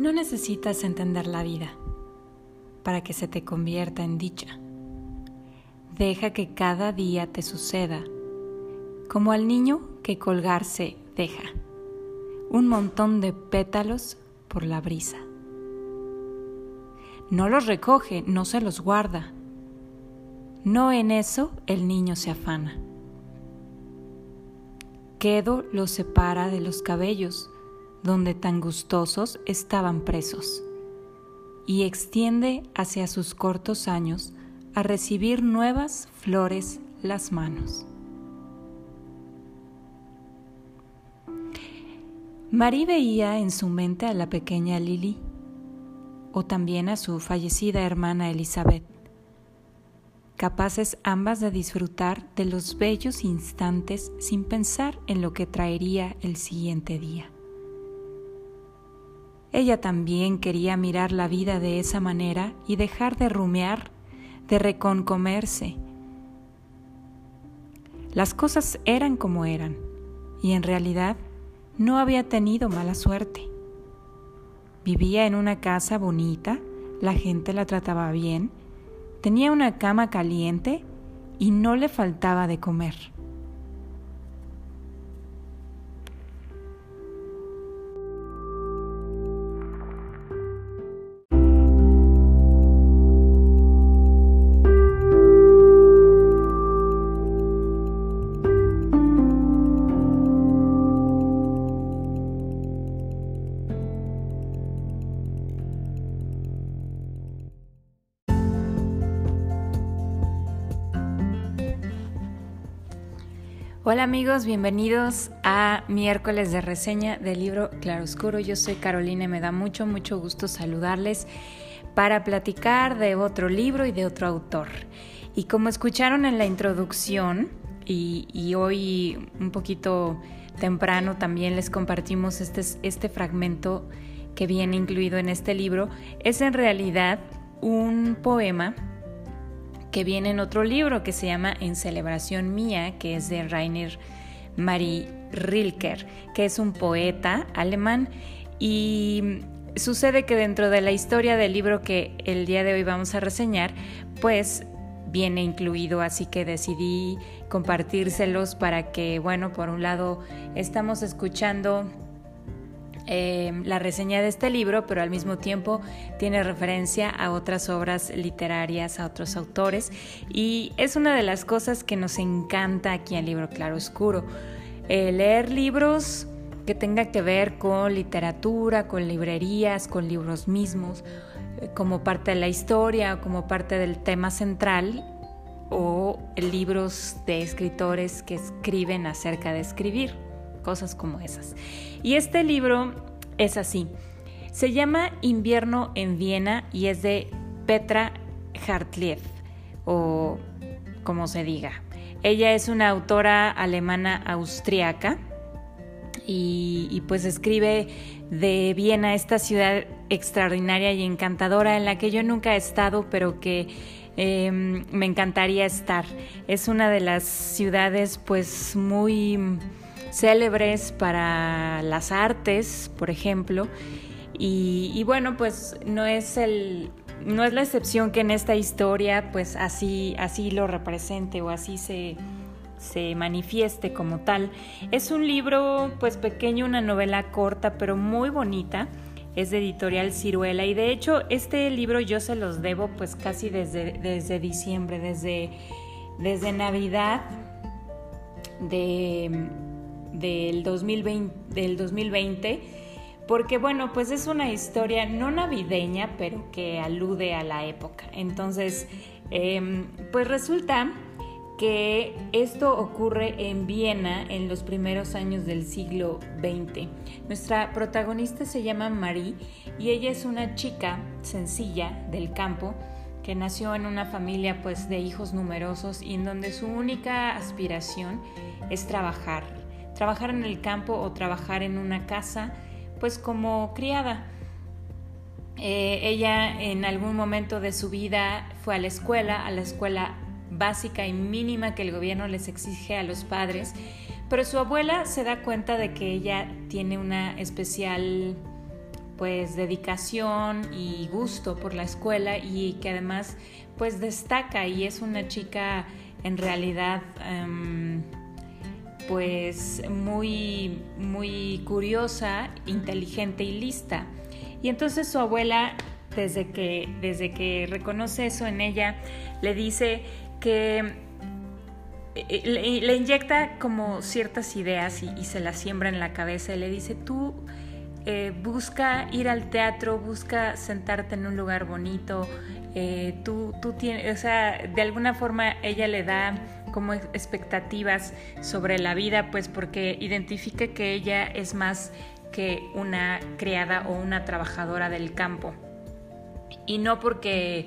No necesitas entender la vida para que se te convierta en dicha. Deja que cada día te suceda, como al niño que colgarse deja, un montón de pétalos por la brisa. No los recoge, no se los guarda. No en eso el niño se afana. Quedo los separa de los cabellos, donde tan gustosos estaban presos, y extiende hacia sus cortos años a recibir nuevas flores las manos. Marie veía en su mente a la pequeña Lily, o también a su fallecida hermana Elizabeth, capaces ambas de disfrutar de los bellos instantes sin pensar en lo que traería el siguiente día. Ella también quería mirar la vida de esa manera y dejar de rumear, de reconcomerse. Las cosas eran como eran y en realidad no había tenido mala suerte. Vivía en una casa bonita, la gente la trataba bien, tenía una cama caliente y no le faltaba de comer. Hola amigos, bienvenidos a miércoles de reseña del libro Claroscuro. Yo soy Carolina y me da mucho, mucho gusto saludarles para platicar de otro libro y de otro autor. Y como escucharon en la introducción, y, hoy un poquito temprano también les compartimos este, este fragmento que viene incluido en este libro, es en realidad un poema que viene en otro libro que se llama En celebración mía, que es de Rainer Marie Rilker, que es un poeta alemán. Y sucede que dentro de la historia del libro que el día de hoy vamos a reseñar, pues viene incluido, así que decidí compartírselos para que, bueno, por un lado estamos escuchando Em, la reseña de este libro, pero al mismo tiempo tiene referencia a otras obras literarias, a otros autores, y es una de las cosas que nos encanta aquí en Libro Claro Oscuro. Eh, leer libros que tengan que ver con literatura, con librerías, con libros mismos, eh, como parte de la historia, como parte del tema central, o libros de escritores que escriben acerca de escribir cosas como esas. Y este libro es así. Se llama Invierno en Viena y es de Petra Hartlieb, o como se diga. Ella es una autora alemana austriaca y, pues escribe de Viena, esta ciudad extraordinaria y encantadora en la que yo nunca he estado, pero que em, me encantaría estar. Es una de las ciudades pues muy célebres para las artes, por ejemplo. Y, bueno, pues no es el, no es la excepción que en esta historia pues así, así lo represente o así se, se manifieste como tal. Es un libro pues pequeño, una novela corta pero muy bonita. Es de editorial Ciruela y de hecho este libro yo se los debo pues casi desde, desde diciembre, desde, desde Navidad de del 2020, del 2020 porque bueno, pues es una historia no navideña, pero que alude a la época. Entonces, em, pues resulta que esto ocurre en Viena en los primeros años del siglo XX. Nuestra protagonista se llama Marie y ella es una chica sencilla del campo que nació en una familia pues de hijos numerosos y en donde su única aspiración es trabajar trabajar en el campo o trabajar en una casa, pues como criada. Eh, ella en algún momento de su vida fue a la escuela, a la escuela básica y mínima que el gobierno les exige a los padres, pero su abuela se da cuenta de que ella tiene una especial pues dedicación y gusto por la escuela y que además pues destaca y es una chica en realidad em, pues muy muy curiosa, inteligente y lista. Y entonces su abuela desde que desde que reconoce eso en ella le dice que eh, le, inyecta como ciertas ideas y, se las siembra en la cabeza y le dice, tú eh, busca ir al teatro, busca sentarte en un lugar bonito, eh, tú, tú tienes, o sea, de alguna forma ella le da como expectativas sobre la vida, pues porque identifica que ella es más que una criada o una trabajadora del campo. Y no porque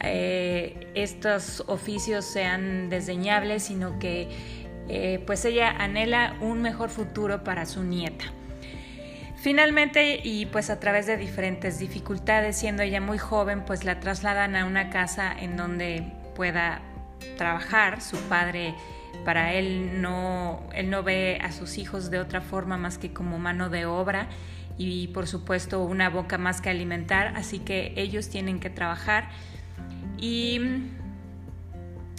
eh, estos oficios sean desdeñables, sino que eh, pues ella anhela un mejor futuro para su nieta. Finalmente, y pues a través de diferentes dificultades, siendo ella muy joven, pues la trasladan a una casa en donde pueda trabajar. Su padre, para él no, él no ve a sus hijos de otra forma más que como mano de obra y por supuesto una boca más que alimentar, así que ellos tienen que trabajar y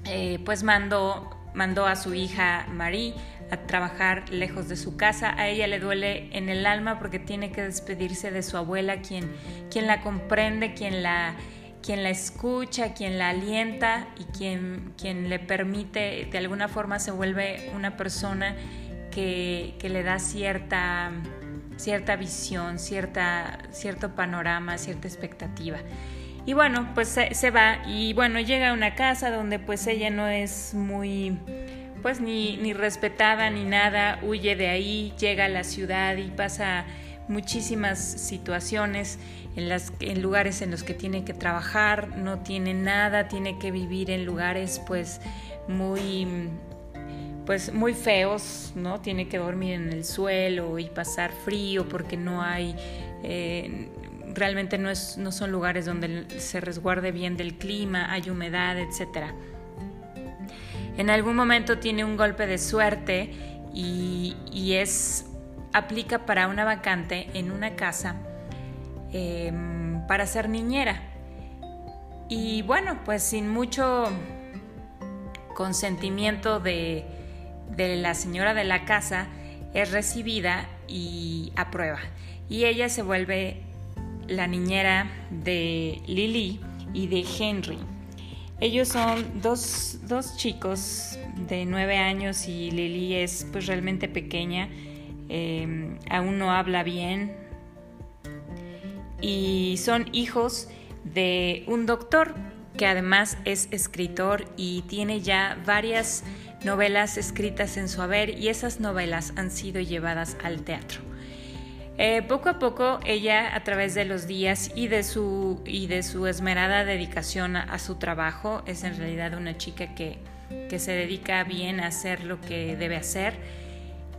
eh, pues mandó, mandó a su hija Marie a trabajar lejos de su casa. A ella le duele en el alma porque tiene que despedirse de su abuela, quien, quien la comprende, quien la, quien la escucha, quien la alienta y quien, quien le permite, de alguna forma se vuelve una persona que, que le da cierta, cierta visión, cierta, cierto panorama, cierta expectativa. Y bueno, pues se, va y bueno, llega a una casa donde pues ella no es muy pues ni, ni respetada ni nada, huye de ahí, llega a la ciudad y pasa muchísimas situaciones en, las, en lugares en los que tiene que trabajar, no tiene nada, tiene que vivir en lugares pues muy pues muy feos, ¿no? Tiene que dormir en el suelo y pasar frío porque no hay eh, realmente no, es, no son lugares donde se resguarde bien del clima, hay humedad, etc. En algún momento tiene un golpe de suerte y, es aplica para una vacante en una casa em, para ser niñera. Y bueno, pues sin mucho consentimiento de, de la señora de la casa, es recibida y aprueba. Y ella se vuelve la niñera de Lily y de Henry. Ellos son dos, chicos de nueve años y Lily es pues realmente pequeña, em, aún no habla bien y son hijos de un doctor que además es escritor y tiene ya varias novelas escritas en su haber y esas novelas han sido llevadas al teatro. Eh, poco a poco ella a través de los días y de su, y de su esmerada dedicación a, su trabajo, es en realidad una chica que, que se dedica bien a hacer lo que debe hacer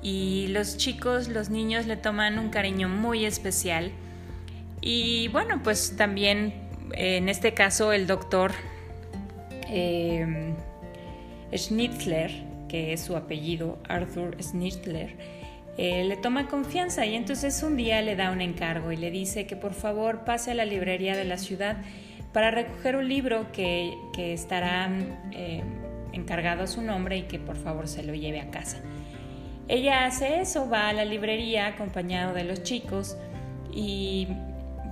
y los chicos, los niños le toman un cariño muy especial y bueno, pues también en este caso el doctor eh, Schnitzler, que es su apellido, Arthur Schnitzler, eh, le toma confianza y entonces un día le da un encargo y le dice que por favor pase a la librería de la ciudad para recoger un libro que, estará eh, encargado a su nombre y que por favor se lo lleve a casa. Ella hace eso, va a la librería acompañado de los chicos y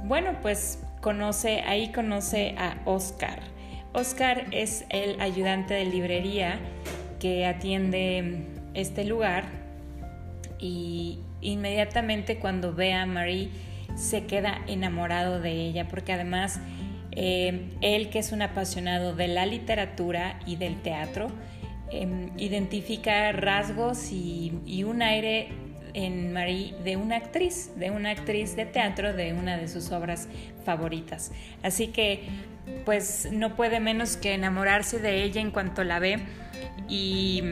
bueno, pues conoce, ahí conoce a Oscar. Oscar es el ayudante de librería que atiende este lugar y inmediatamente cuando ve a Marie se queda enamorado de ella porque además eh, él que es un apasionado de la literatura y del teatro em, identifica rasgos y, un aire en Marie de una actriz, de una actriz de teatro de una de sus obras favoritas. Así que pues no puede menos que enamorarse de ella en cuanto la ve y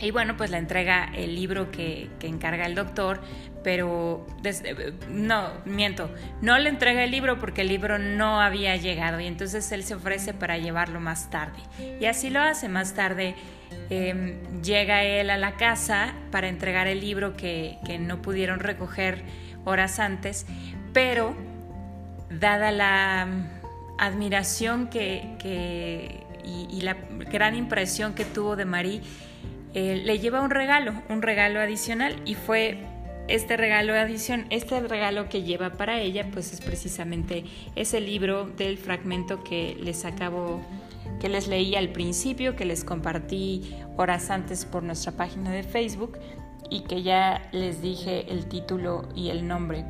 y bueno, pues le entrega el libro que, encarga el doctor, pero no, miento, no le entrega el libro porque el libro no había llegado y entonces él se ofrece para llevarlo más tarde. Y así lo hace más tarde. Em, llega él a la casa para entregar el libro que, que no pudieron recoger horas antes, pero dada la admiración que, y, la gran impresión que tuvo de Marie, eh, le lleva un regalo, un regalo adicional y fue este regalo adición, este regalo que lleva para ella, pues es precisamente ese libro del fragmento que les acabo, que les leí al principio, que les compartí horas antes por nuestra página de Facebook y que ya les dije el título y el nombre.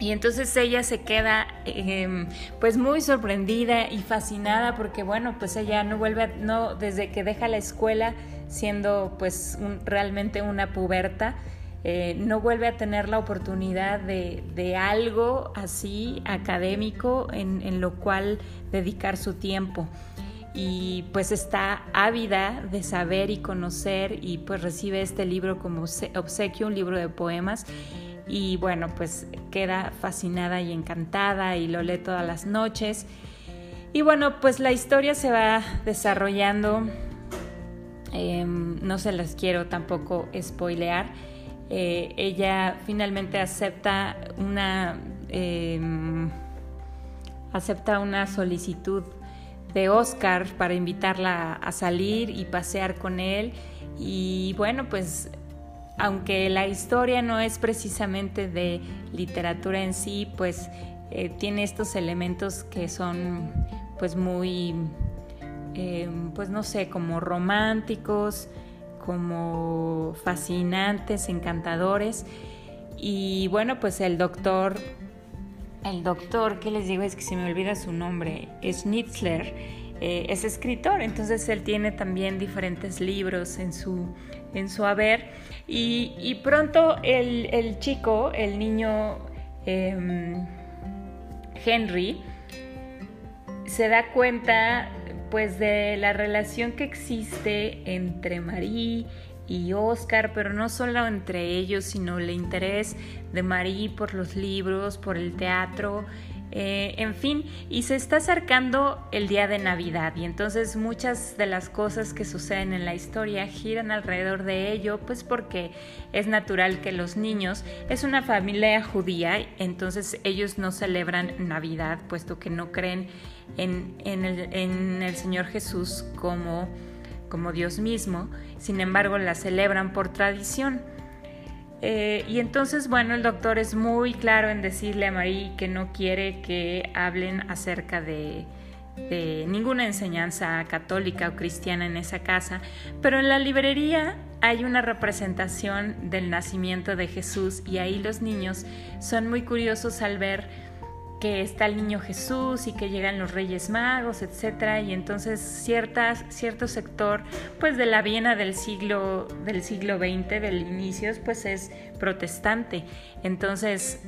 Y entonces ella se queda em, pues muy sorprendida y fascinada porque bueno, pues ella no vuelve, no, desde que deja la escuela siendo pues realmente una puberta, eh, no vuelve a tener la oportunidad de, algo así académico en, en, lo cual dedicar su tiempo. Y pues está ávida de saber y conocer y pues recibe este libro como obsequio, un libro de poemas y bueno, pues queda fascinada y encantada y lo lee todas las noches. Y bueno, pues la historia se va desarrollando, em, no se las quiero tampoco spoilear. Eh, ella finalmente acepta una, em, acepta una solicitud de Oscar para invitarla a salir y pasear con él. Y bueno, pues aunque la historia no es precisamente de literatura en sí, pues eh, tiene estos elementos que son pues muy, eh, pues no sé, como románticos, como fascinantes, encantadores. Y bueno, pues el doctor, el doctor, ¿qué les digo? Es que se me olvida su nombre, Schnitzler, eh, es escritor, entonces él tiene también diferentes libros en su, en su haber y, pronto el, chico, el niño em, Henry, se da cuenta pues de la relación que existe entre Marie y Oscar, pero no solo entre ellos, sino el interés de Marie por los libros, por el teatro, eh, en fin, y se está acercando el día de Navidad y entonces muchas de las cosas que suceden en la historia giran alrededor de ello, pues porque es natural que los niños, es una familia judía, entonces ellos no celebran Navidad, puesto que no creen en, el, Señor Jesús como, como Dios mismo, sin embargo la celebran por tradición. Eh, y entonces, bueno, el doctor es muy claro en decirle a Marie que no quiere que hablen acerca de, ninguna enseñanza católica o cristiana en esa casa, pero en la librería hay una representación del nacimiento de Jesús y ahí los niños son muy curiosos al ver que está el niño Jesús y que llegan los Reyes Magos, etcétera, y entonces ciertas, cierto sector pues de la Viena del siglo del siglo XX, del inicio, pues es protestante. Entonces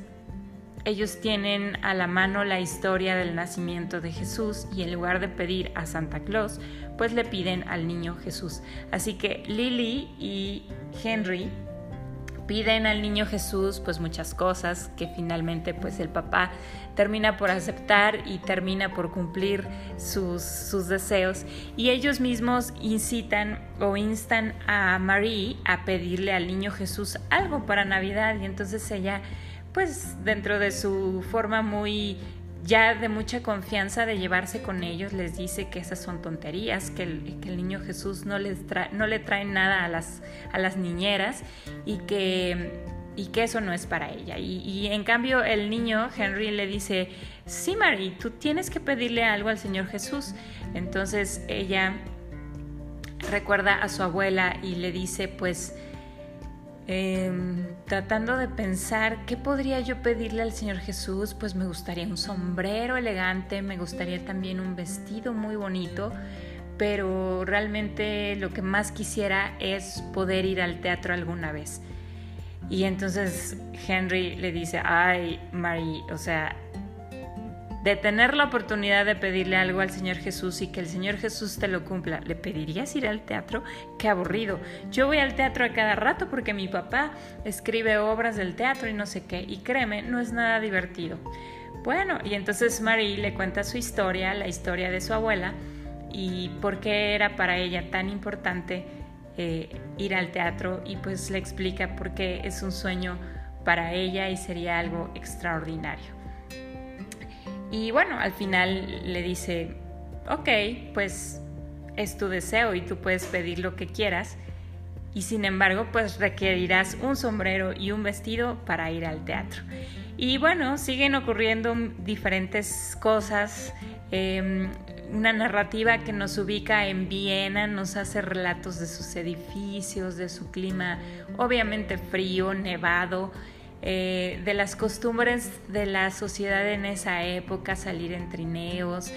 ellos tienen a la mano la historia del nacimiento de Jesús y en lugar de pedir a Santa Claus, pues le piden al niño Jesús. Así que Lily y Henry piden al niño Jesús pues muchas cosas que finalmente pues el papá termina por aceptar y termina por cumplir sus, sus deseos. Y ellos mismos incitan o instan a Marie a pedirle al niño Jesús algo para Navidad. Y entonces ella pues dentro de su forma muy ya de mucha confianza de llevarse con ellos, les dice que esas son tonterías, que el, niño Jesús no, les no le trae nada a las, a las niñeras y que, y que eso no es para ella. Y, en cambio el niño Henry le dice, sí Mary, tú tienes que pedirle algo al Señor Jesús. Entonces ella recuerda a su abuela y le dice, pues, Em, tratando de pensar qué podría yo pedirle al Señor Jesús, pues me gustaría un sombrero elegante, me gustaría también un vestido muy bonito, pero realmente lo que más quisiera es poder ir al teatro alguna vez. Y entonces Henry le dice, ay, Mary, o sea, de tener la oportunidad de pedirle algo al Señor Jesús y que el Señor Jesús te lo cumpla, ¿le pedirías ir al teatro? Qué aburrido. Yo voy al teatro a cada rato porque mi papá escribe obras del teatro y no sé qué, y créeme, no es nada divertido. Bueno, y entonces Marie le cuenta su historia, la historia de su abuela, y por qué era para ella tan importante eh, ir al teatro, y pues le explica por qué es un sueño para ella y sería algo extraordinario. Y bueno, al final le dice, ok, pues es tu deseo y tú puedes pedir lo que quieras. Y sin embargo, pues requerirás un sombrero y un vestido para ir al teatro. Y bueno, siguen ocurriendo diferentes cosas. Em, una narrativa que nos ubica en Viena, nos hace relatos de sus edificios, de su clima obviamente frío, nevado, eh, de las costumbres de la sociedad en esa época, salir en trineos,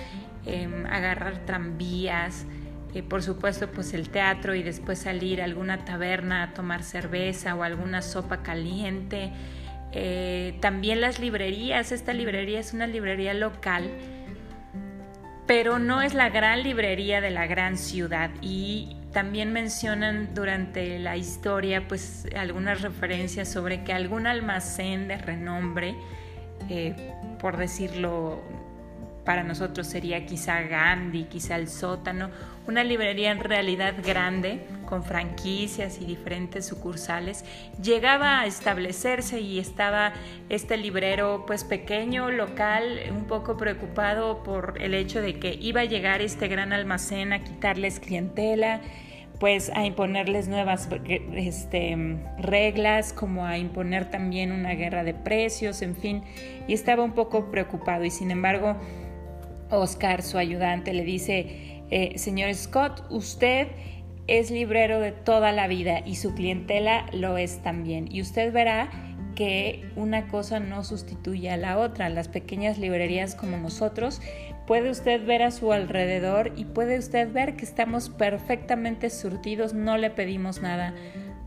em, agarrar tranvías, eh, por supuesto pues el teatro y después salir a alguna taberna a tomar cerveza o alguna sopa caliente. Eh, también las librerías, esta librería es una librería local, pero no es la gran librería de la gran ciudad y también mencionan durante la historia pues algunas referencias sobre que algún almacén de renombre, eh, por decirlo para nosotros sería quizá Gandhi, quizá el sótano, una librería en realidad grande, con franquicias y diferentes sucursales, llegaba a establecerse y estaba este librero pues pequeño, local, un poco preocupado por el hecho de que iba a llegar este gran almacén a quitarles clientela, pues a imponerles nuevas este, reglas, como a imponer también una guerra de precios, en fin, y estaba un poco preocupado. Y sin embargo Oscar, su ayudante, le dice, eh, señor Scott, usted es librero de toda la vida y su clientela lo es también. Y usted verá que una cosa no sustituye a la otra. Las pequeñas librerías como nosotros, puede usted ver a su alrededor y puede usted ver que estamos perfectamente surtidos, no le pedimos nada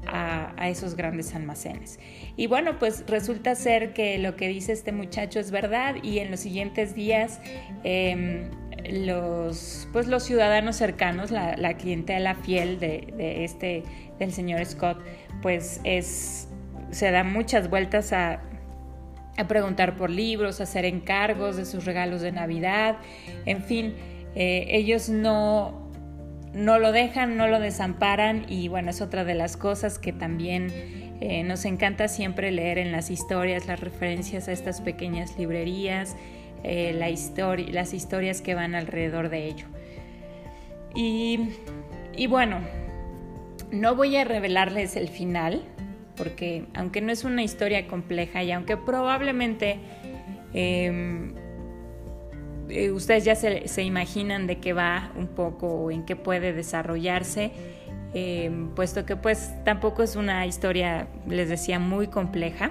a, esos grandes almacenes. Y bueno, pues resulta ser que lo que dice este muchacho es verdad y en los siguientes días em, los, pues los ciudadanos cercanos, la, la clientela fiel de, este, del señor Scott, pues es, se da muchas vueltas a, a preguntar por libros, a hacer encargos de sus regalos de Navidad, en fin, eh, ellos no no lo dejan, no lo desamparan y bueno, es otra de las cosas que también eh, nos encanta siempre leer en las historias, las referencias a estas pequeñas librerías, eh, la las historias que van alrededor de ello. Y, bueno, no voy a revelarles el final, porque aunque no es una historia compleja y aunque probablemente em, eh, ustedes ya se, imaginan de qué va un poco o en qué puede desarrollarse, em, puesto que pues tampoco es una historia, les decía, muy compleja,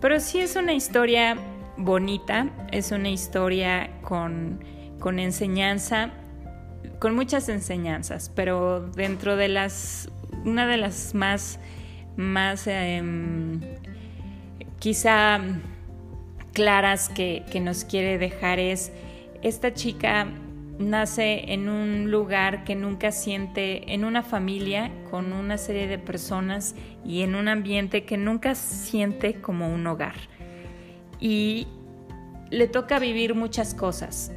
pero sí es una historia bonita, es una historia con, con enseñanza, con muchas enseñanzas, pero dentro de las, una de las más, más em, quizá claras que, que, nos quiere dejar es esta chica nace en un lugar que nunca siente, en una familia con una serie de personas y en un ambiente que nunca siente como un hogar. Y le toca vivir muchas cosas.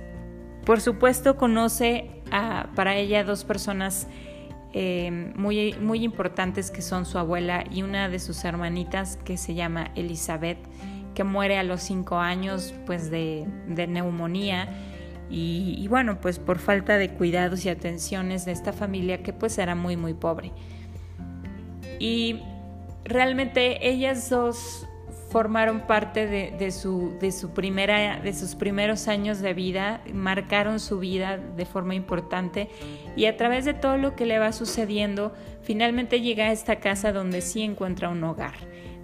Por supuesto conoce para ella dos personas eh, muy, muy importantes que son su abuela y una de sus hermanitas que se llama Elizabeth, que muere a los cinco años pues de neumonía y, bueno, pues por falta de cuidados y atenciones de esta familia que pues era muy muy pobre. Y realmente ellas dos formaron parte de, su, de, su primera, de sus primeros años de vida, marcaron su vida de forma importante y a través de todo lo que le va sucediendo, finalmente llega a esta casa donde sí encuentra un hogar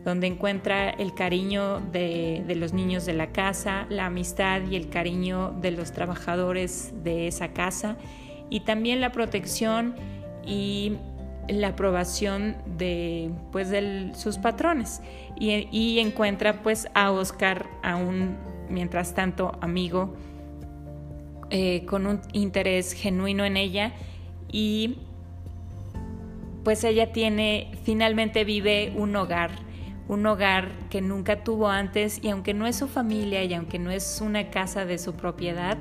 donde encuentra el cariño de, los niños de la casa, la amistad y el cariño de los trabajadores de esa casa y también la protección y la aprobación de, pues, de sus patrones. Y, encuentra pues a Oscar, a un mientras tanto amigo, eh, con un interés genuino en ella y pues ella tiene, finalmente vive un hogar un hogar que nunca tuvo antes y aunque no es su familia y aunque no es una casa de su propiedad,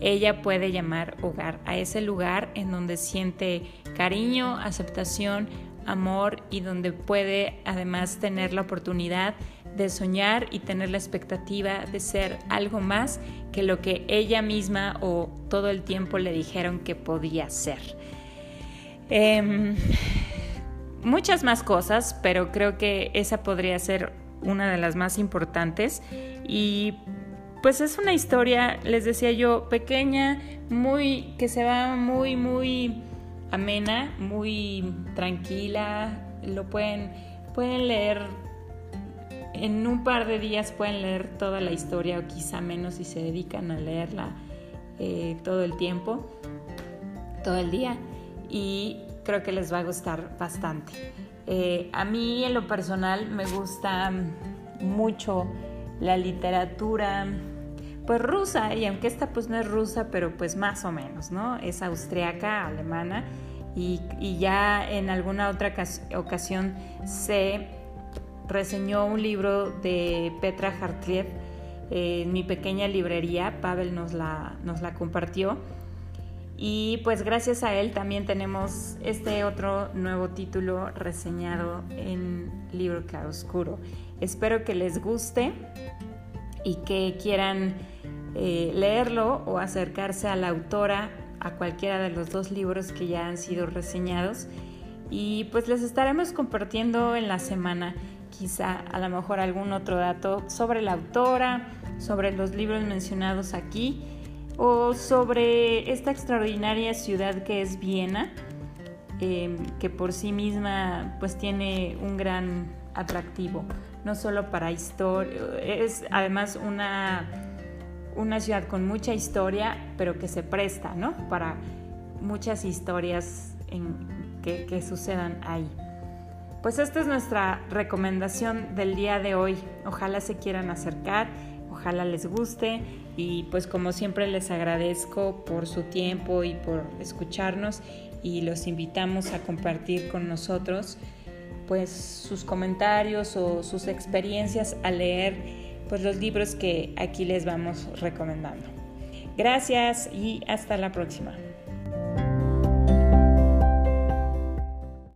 ella puede llamar hogar a ese lugar en donde siente cariño, aceptación, amor y donde puede además tener la oportunidad de soñar y tener la expectativa de ser algo más que lo que ella misma o todo el tiempo le dijeron que podía ser. Em, muchas más cosas, pero creo que esa podría ser una de las más importantes. Y pues es una historia, les decía yo, pequeña, muy que se va muy muy amena, muy tranquila, lo pueden pueden leer en un par de días pueden leer toda la historia o quizá menos si se dedican a leerla eh, todo el tiempo, todo el día. Y creo que les va a gustar bastante. Eh, a mí en lo personal me gusta mucho la literatura pues rusa y aunque esta pues no es rusa pero pues más o menos, ¿no? Es austriaca, alemana y, ya en alguna otra ocasión se reseñó un libro de Petra Hartliev en mi pequeña librería, Pavel nos la, nos la compartió. Y pues gracias a él también tenemos este otro nuevo título reseñado en Libro Claroscuro. Espero que les guste y que quieran eh, leerlo o acercarse a la autora, a cualquiera de los dos libros que ya han sido reseñados. Y pues les estaremos compartiendo en la semana quizá a lo mejor algún otro dato sobre la autora, sobre los libros mencionados aquí o sobre esta extraordinaria ciudad que es Viena, em, que por sí misma pues tiene un gran atractivo, no solo para historia, es además una, una ciudad con mucha historia, pero que se presta, ¿no? Para muchas historias que, que sucedan ahí. Pues esta es nuestra recomendación del día de hoy. Ojalá se quieran acercar, ojalá les guste y pues como siempre les agradezco por su tiempo y por escucharnos y los invitamos a compartir con nosotros pues sus comentarios o sus experiencias al leer pues los libros que aquí les vamos recomendando. Gracias y hasta la próxima.